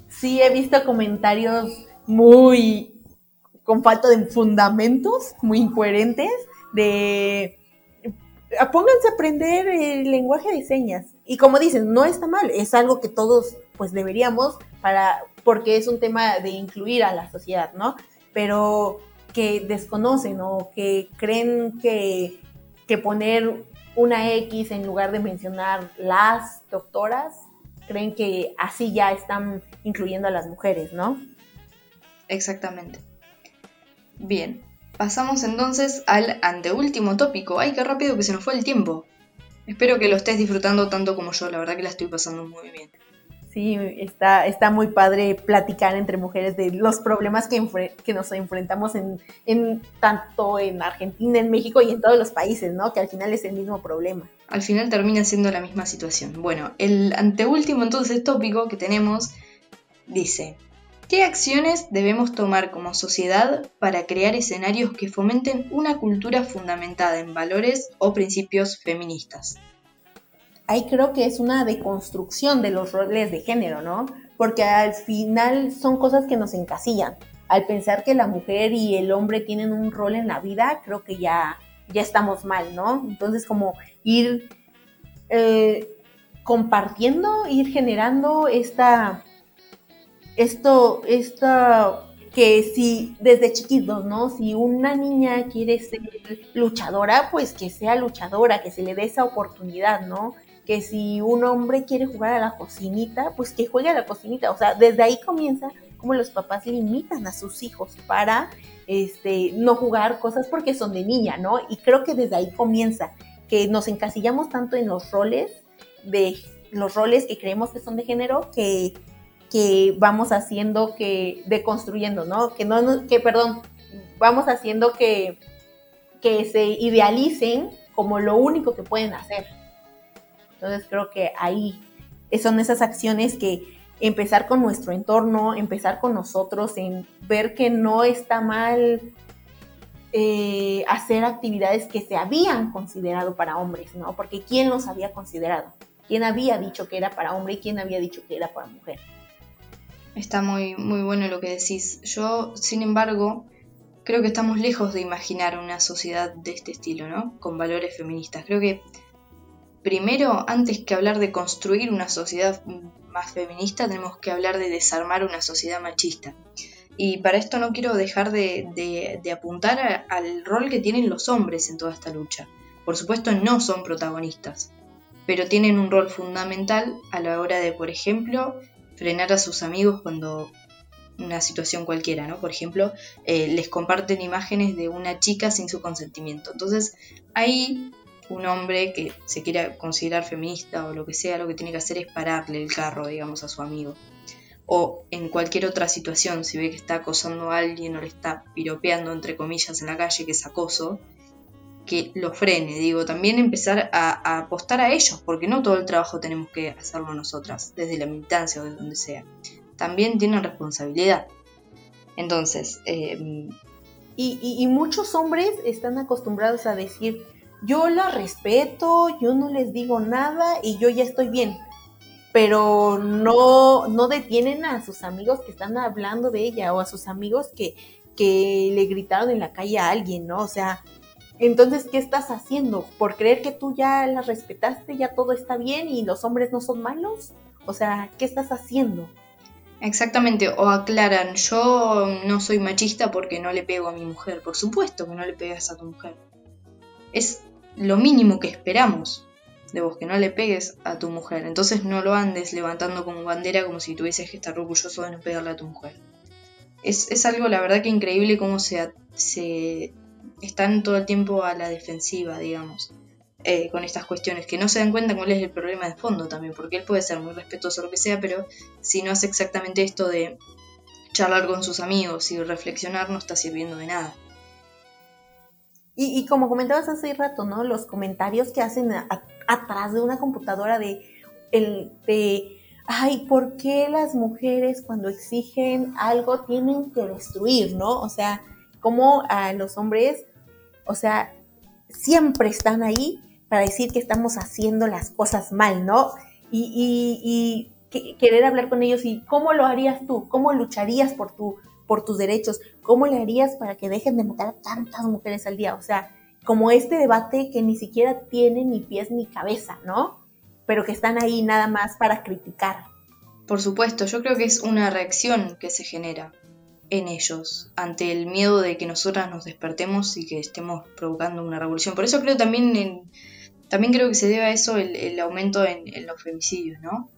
Sí, he visto comentarios muy con falta de fundamentos, muy incoherentes, de pónganse a aprender el lenguaje de señas. Y como dicen, no está mal, es algo que todos pues deberíamos para, porque es un tema de incluir a la sociedad, ¿no? Pero que desconocen o que creen que, que poner una X en lugar de mencionar las doctoras, creen que así ya están incluyendo a las mujeres, ¿no? Exactamente. Bien, Pasamos entonces al anteúltimo tópico. ¡Ay, qué rápido que se nos fue el tiempo! Espero que lo estés disfrutando tanto como yo, la verdad que la estoy pasando muy bien. Sí, está, está muy padre platicar entre mujeres de los problemas que, que nos enfrentamos en, en, tanto en Argentina, en México y en todos los países, ¿no? Que al final es el mismo problema. Al final termina siendo la misma situación. Bueno, el anteúltimo entonces tópico que tenemos dice, ¿qué acciones debemos tomar como sociedad para crear escenarios que fomenten una cultura fundamentada en valores o principios feministas? ahí creo que es una deconstrucción de los roles de género, ¿no? Porque al final son cosas que nos encasillan. Al pensar que la mujer y el hombre tienen un rol en la vida, creo que ya, ya estamos mal, ¿no? Entonces como ir eh, compartiendo, ir generando esta, esto, esta, que si desde chiquitos, ¿no? Si una niña quiere ser luchadora, pues que sea luchadora, que se le dé esa oportunidad, ¿no? que si un hombre quiere jugar a la cocinita, pues que juegue a la cocinita. O sea, desde ahí comienza como los papás limitan a sus hijos para este, no jugar cosas porque son de niña, ¿no? Y creo que desde ahí comienza, que nos encasillamos tanto en los roles, de los roles que creemos que son de género, que, que vamos haciendo que, deconstruyendo, ¿no? Que no, que perdón, vamos haciendo que, que se idealicen como lo único que pueden hacer. Entonces creo que ahí son esas acciones que empezar con nuestro entorno, empezar con nosotros, en ver que no está mal eh, hacer actividades que se habían considerado para hombres, ¿no? Porque ¿quién los había considerado? ¿Quién había dicho que era para hombre y quién había dicho que era para mujer? Está muy, muy bueno lo que decís. Yo, sin embargo, creo que estamos lejos de imaginar una sociedad de este estilo, ¿no? Con valores feministas. Creo que primero, antes que hablar de construir una sociedad más feminista, tenemos que hablar de desarmar una sociedad machista. Y para esto no quiero dejar de, apuntar al rol que tienen los hombres en toda esta lucha. Por supuesto no son protagonistas, pero tienen un rol fundamental a la hora de, por ejemplo, frenar a sus amigos cuando una situación cualquiera, ¿no? Por ejemplo, eh, les comparten imágenes de una chica sin su consentimiento. Entonces, ahí un hombre que se quiera considerar feminista o lo que sea, lo que tiene que hacer es pararle el carro, digamos, a su amigo. O en cualquier otra situación, si ve que está acosando a alguien o le está piropeando, entre comillas, en la calle, que es acoso, que lo frene, digo, también empezar a, apostar a ellos, porque no todo el trabajo tenemos que hacerlo nosotras, desde la militancia o de donde sea. También tienen responsabilidad. Entonces... Eh, y muchos hombres están acostumbrados a decir, yo la respeto, yo no les digo nada y yo ya estoy bien. Pero no, no detienen a sus amigos que están hablando de ella o a sus amigos que, que le gritaron en la calle a alguien, ¿no? O sea, entonces, ¿qué estás haciendo? ¿Por creer que tú ya la respetaste, ya todo está bien y los hombres no son malos? O sea, ¿qué estás haciendo? Exactamente, o aclaran, yo no soy machista porque no le pego a mi mujer. Por supuesto que no le pegas a tu mujer. Es lo mínimo que esperamos de vos, que no le pegues a tu mujer. Entonces no lo andes levantando como bandera como si tuvieses que estar orgulloso de no pegarle a tu mujer. Es, algo, la verdad, que increíble cómo se, se están todo el tiempo a la defensiva, digamos, eh, con estas cuestiones, que no se dan cuenta cuál es el problema de fondo también, porque él puede ser muy respetuoso o lo que sea, pero si no hace exactamente esto de charlar con sus amigos y reflexionar, no está sirviendo de nada. Y, como comentabas hace rato, ¿no? Los comentarios que hacen atrás de una computadora de, el, de, ay, ¿por qué las mujeres cuando exigen algo tienen que destruir, ¿no? O sea, como a los hombres, o sea, siempre están ahí para decir que estamos haciendo las cosas mal, ¿no? Y, y querer hablar con ellos y cómo lo harías tú, cómo lucharías por tus derechos, ¿cómo le harías para que dejen de matar a tantas mujeres al día? O sea, como este debate que ni siquiera tiene ni pies ni cabeza, ¿no? Pero que están ahí nada más para criticar. Por supuesto, yo creo que es una reacción que se genera en ellos ante el miedo de que nosotras nos despertemos y que estemos provocando una revolución. Por eso creo también, también creo que se debe a eso el, aumento en, en los femicidios, ¿no?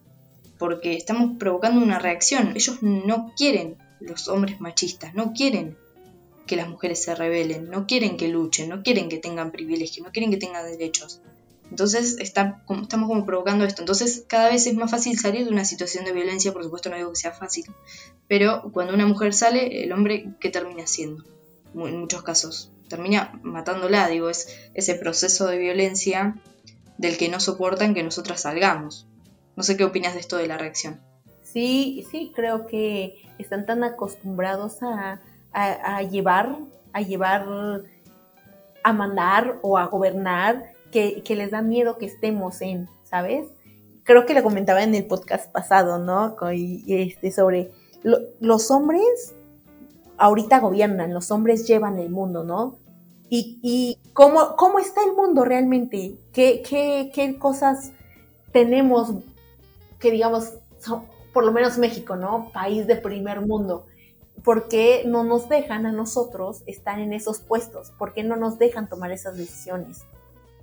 Porque estamos provocando una reacción. Ellos no quieren los hombres machistas no quieren que las mujeres se rebelen, no quieren que luchen, no quieren que tengan privilegios, no quieren que tengan derechos. Entonces está, estamos como provocando esto. Entonces cada vez es más fácil salir de una situación de violencia, por supuesto no digo que sea fácil, pero cuando una mujer sale, el hombre, ¿qué termina haciendo? En muchos casos, termina matándola, digo, es ese proceso de violencia del que no soportan que nosotras salgamos. No sé qué opinas de esto de la reacción. Sí, sí, creo que están tan acostumbrados a, a llevar, a llevar, a mandar o a gobernar que, les da miedo que estemos en, ¿sabes? Creo que lo comentaba en el podcast pasado, ¿no? Este, sobre los hombres ahorita gobiernan, los hombres llevan el mundo, ¿no? Y, cómo, cómo, está el mundo realmente, ¿Qué, qué, cosas tenemos que digamos, por lo menos México, ¿no? País de primer mundo. ¿Por qué no nos dejan a nosotros estar en esos puestos? ¿Por qué no nos dejan tomar esas decisiones?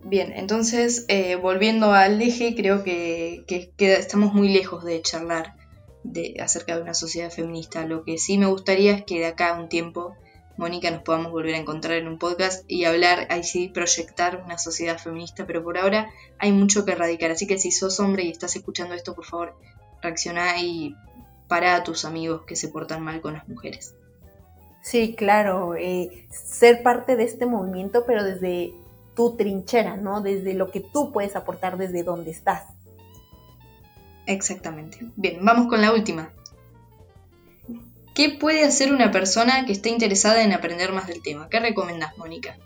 Bien, entonces, eh, volviendo al eje, creo que, estamos muy lejos de charlar de, acerca de una sociedad feminista. Lo que sí me gustaría es que de acá a un tiempo, Mónica, nos podamos volver a encontrar en un podcast y hablar, ahí sí, proyectar una sociedad feminista, pero por ahora hay mucho que erradicar. Así que si sos hombre y estás escuchando esto, por favor, reacciona y para a tus amigos que se portan mal con las mujeres. Sí, claro, eh, ser parte de este movimiento, pero desde tu trinchera, ¿no? Desde lo que tú puedes aportar desde donde estás. Exactamente. Bien, vamos con la última. ¿Qué puede hacer una persona que esté interesada en aprender más del tema? ¿Qué recomiendas, Mónica?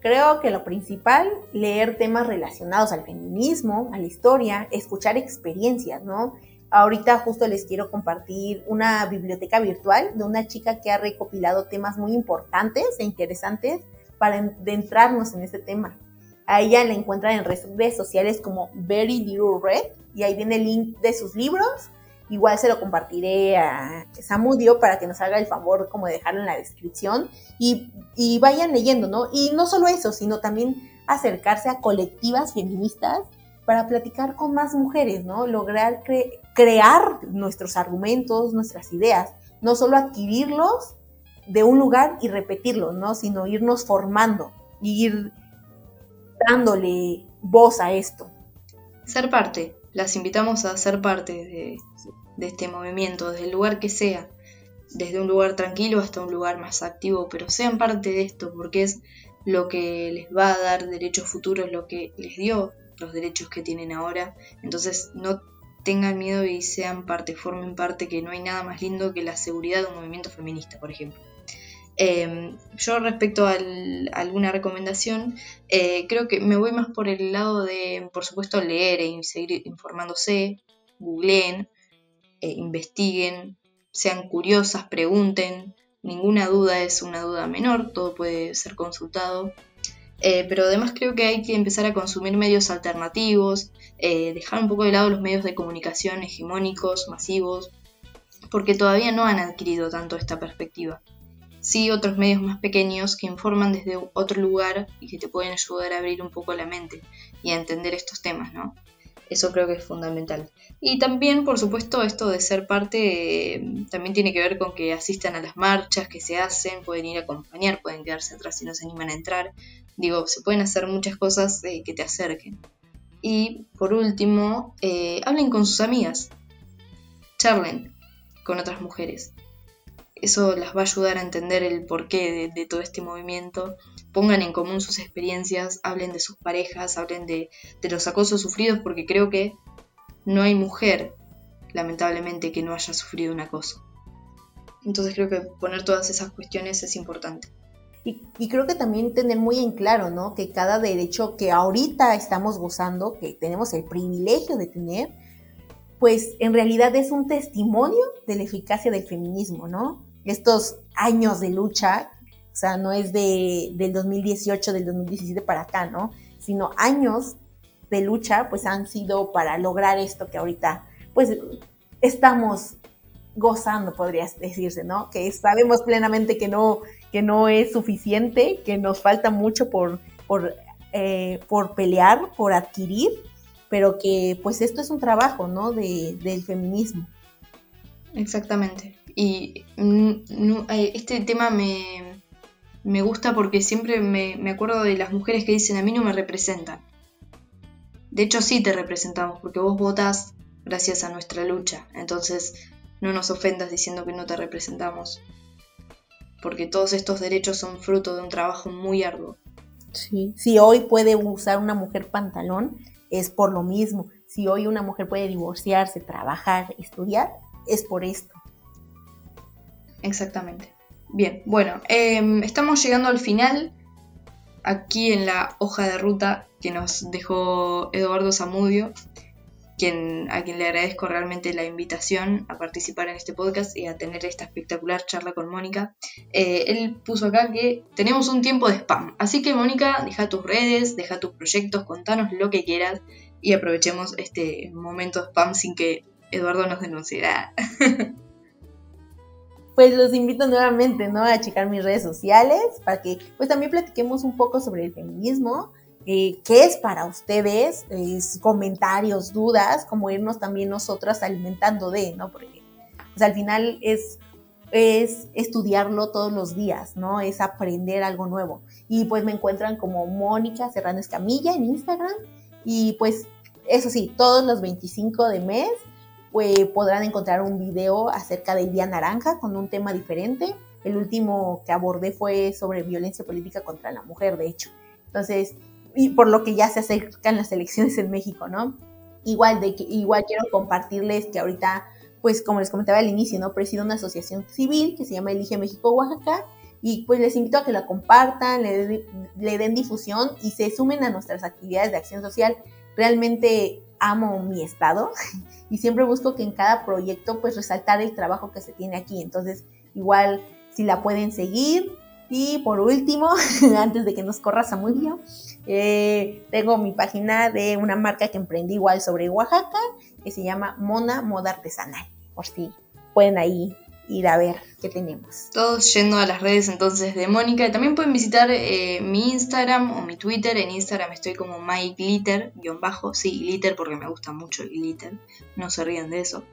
Creo que lo principal, leer temas relacionados al feminismo, a la historia, escuchar experiencias, ¿no? Ahorita justo les quiero compartir una biblioteca virtual de una chica que ha recopilado temas muy importantes e interesantes para adentrarnos en este tema. A ella la encuentran en redes sociales como Very Little Red y ahí viene el link de sus libros. Igual se lo compartiré a Samudio para que nos haga el favor como de dejarlo en la descripción y, vayan leyendo, ¿no? Y no solo eso, sino también acercarse a colectivas feministas para platicar con más mujeres, ¿no? Lograr crear nuestros argumentos, nuestras ideas, no solo adquirirlos de un lugar y repetirlo, ¿no? Sino irnos formando, ir dándole voz a esto. Ser parte, las invitamos a ser parte de, de este movimiento, desde el lugar que sea, desde un lugar tranquilo hasta un lugar más activo, pero sean parte de esto porque es lo que les va a dar derechos futuros, lo que les dio los derechos que tienen ahora. Entonces no tengan miedo y sean parte, formen parte, que no hay nada más lindo que la seguridad de un movimiento feminista, por ejemplo. Em, yo respecto a alguna recomendación, eh, creo que me voy más por el lado de, por supuesto, leer e seguir informándose, googleen, eh, investiguen, sean curiosas, pregunten, ninguna duda es una duda menor, todo puede ser consultado. Eh, pero además creo que hay que empezar a consumir medios alternativos, dejar un poco de lado los medios de comunicación hegemónicos, masivos, porque todavía no han adquirido tanto esta perspectiva sí otros medios más pequeños que informan desde otro lugar y que te pueden ayudar a abrir un poco la mente y a entender estos temas, ¿no? Eso creo que es fundamental. Y también, por supuesto, esto de ser parte eh, también tiene que ver con que asistan a las marchas que se hacen, pueden ir a acompañar, pueden quedarse atrás si no se animan a entrar. Digo, se pueden hacer muchas cosas eh, que te acerquen. Y por último, eh, hablen con sus amigas, charlen con otras mujeres eso las va a ayudar a entender el porqué de, todo este movimiento. Pongan en común sus experiencias, hablen de sus parejas, hablen de, los acosos sufridos, porque creo que no hay mujer, lamentablemente, que no haya sufrido un acoso. Entonces creo que poner todas esas cuestiones es importante. Y, y, creo que también tener muy en claro, ¿no? Que cada derecho que ahorita estamos gozando, que tenemos el privilegio de tener, pues en realidad es un testimonio de la eficacia del feminismo, ¿no? Estos años de lucha, o sea, no es de, del 2018, del 2017 para acá, ¿no? Sino años de lucha, pues han sido para lograr esto que ahorita, pues estamos gozando, podría decirse, ¿no? Que sabemos plenamente que no, que no es suficiente, que nos falta mucho por, por, eh, por pelear, por adquirir, pero que pues esto es un trabajo, ¿no? De, del feminismo. Exactamente. Y este tema me, me gusta porque siempre me, me acuerdo de las mujeres que dicen a mí no me representan. De hecho sí te representamos porque vos votás gracias a nuestra lucha. Entonces no nos ofendas diciendo que no te representamos. Porque todos estos derechos son fruto de un trabajo muy arduo. Sí, si hoy puede usar una mujer pantalón, es por lo mismo. Si hoy una mujer puede divorciarse, trabajar, estudiar, es por esto. Exactamente. Bien, bueno, em, estamos llegando al final. Aquí en la hoja de ruta que nos dejó Eduardo Zamudio quien, a quien le agradezco realmente la invitación a participar en este podcast y a tener esta espectacular charla con Mónica. Eh, él puso acá que tenemos un tiempo de spam, así que Mónica, deja tus redes, deja tus proyectos, contanos lo que quieras y aprovechemos este momento de spam sin que Eduardo nos denunciara. pues los invito nuevamente, ¿no? A checar mis redes sociales para que pues también platiquemos un poco sobre el feminismo, eh, qué es para ustedes, comentarios, dudas, como irnos también nosotras alimentando de, ¿no? Porque pues, al final es, es estudiarlo todos los días, ¿no? Es aprender algo nuevo. Y pues me encuentran como Mónica Serrano Escamilla en Instagram. Y pues eso sí, todos los 25 de mes pues, podrán encontrar un video acerca del Día Naranja con un tema diferente. El último que abordé fue sobre violencia política contra la mujer, de hecho. Entonces, y por lo que ya se acercan las elecciones en México, ¿no? Igual, de igual quiero compartirles que ahorita, pues como les comentaba al inicio, ¿no? Presido una asociación civil que se llama Elige México Oaxaca y pues les invito a que la compartan, le, le den difusión y se sumen a nuestras actividades de acción social. Realmente amo mi estado y siempre busco que en cada proyecto pues resaltar el trabajo que se tiene aquí. Entonces, igual si la pueden seguir, y por último, antes de que nos corra Samudio, eh, tengo mi página de una marca que emprendí igual sobre Oaxaca, que se llama Mona Moda Artesanal. Por si pueden ahí ir a ver tenemos. Todos yendo a las redes entonces de Mónica. También pueden visitar eh, mi Instagram o mi Twitter. En Instagram estoy como MyGlitter, guion bajo. Sí, glitter porque me gusta mucho el glitter. No se rían de eso.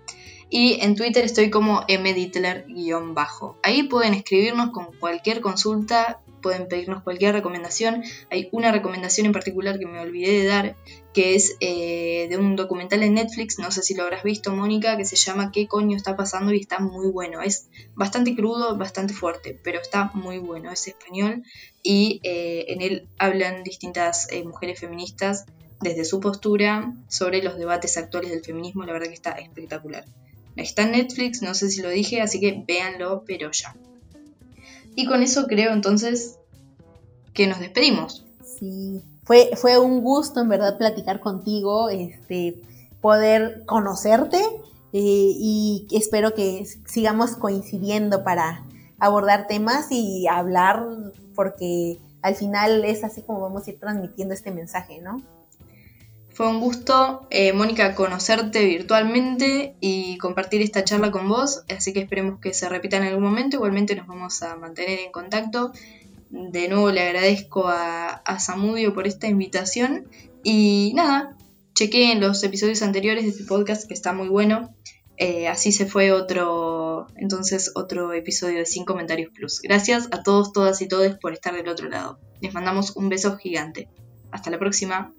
Y en Twitter estoy como mditler-bajo. Ahí pueden escribirnos con cualquier consulta, pueden pedirnos cualquier recomendación. Hay una recomendación en particular que me olvidé de dar, que es eh, de un documental en Netflix, no sé si lo habrás visto, Mónica, que se llama ¿Qué coño está pasando? y está muy bueno. Es bastante crudo, bastante fuerte, pero está muy bueno. Es español y eh, en él hablan distintas eh, mujeres feministas desde su postura sobre los debates actuales del feminismo. La verdad que está espectacular. Está en Netflix, no sé si lo dije, así que véanlo, pero ya. Y con eso creo entonces que nos despedimos. Sí, fue, fue un gusto en verdad platicar contigo, este, poder conocerte eh, y espero que sigamos coincidiendo para abordar temas y hablar porque al final es así como vamos a ir transmitiendo este mensaje, ¿no? Fue un gusto, eh, Mónica, conocerte virtualmente y compartir esta charla con vos, así que esperemos que se repita en algún momento. Igualmente nos vamos a mantener en contacto. De nuevo le agradezco a, Samudio por esta invitación y nada, chequeen los episodios anteriores de este podcast que está muy bueno. Eh, así se fue otro, entonces otro episodio de Sin Comentarios Plus. Gracias a todos, todas y todos por estar del otro lado. Les mandamos un beso gigante. Hasta la próxima.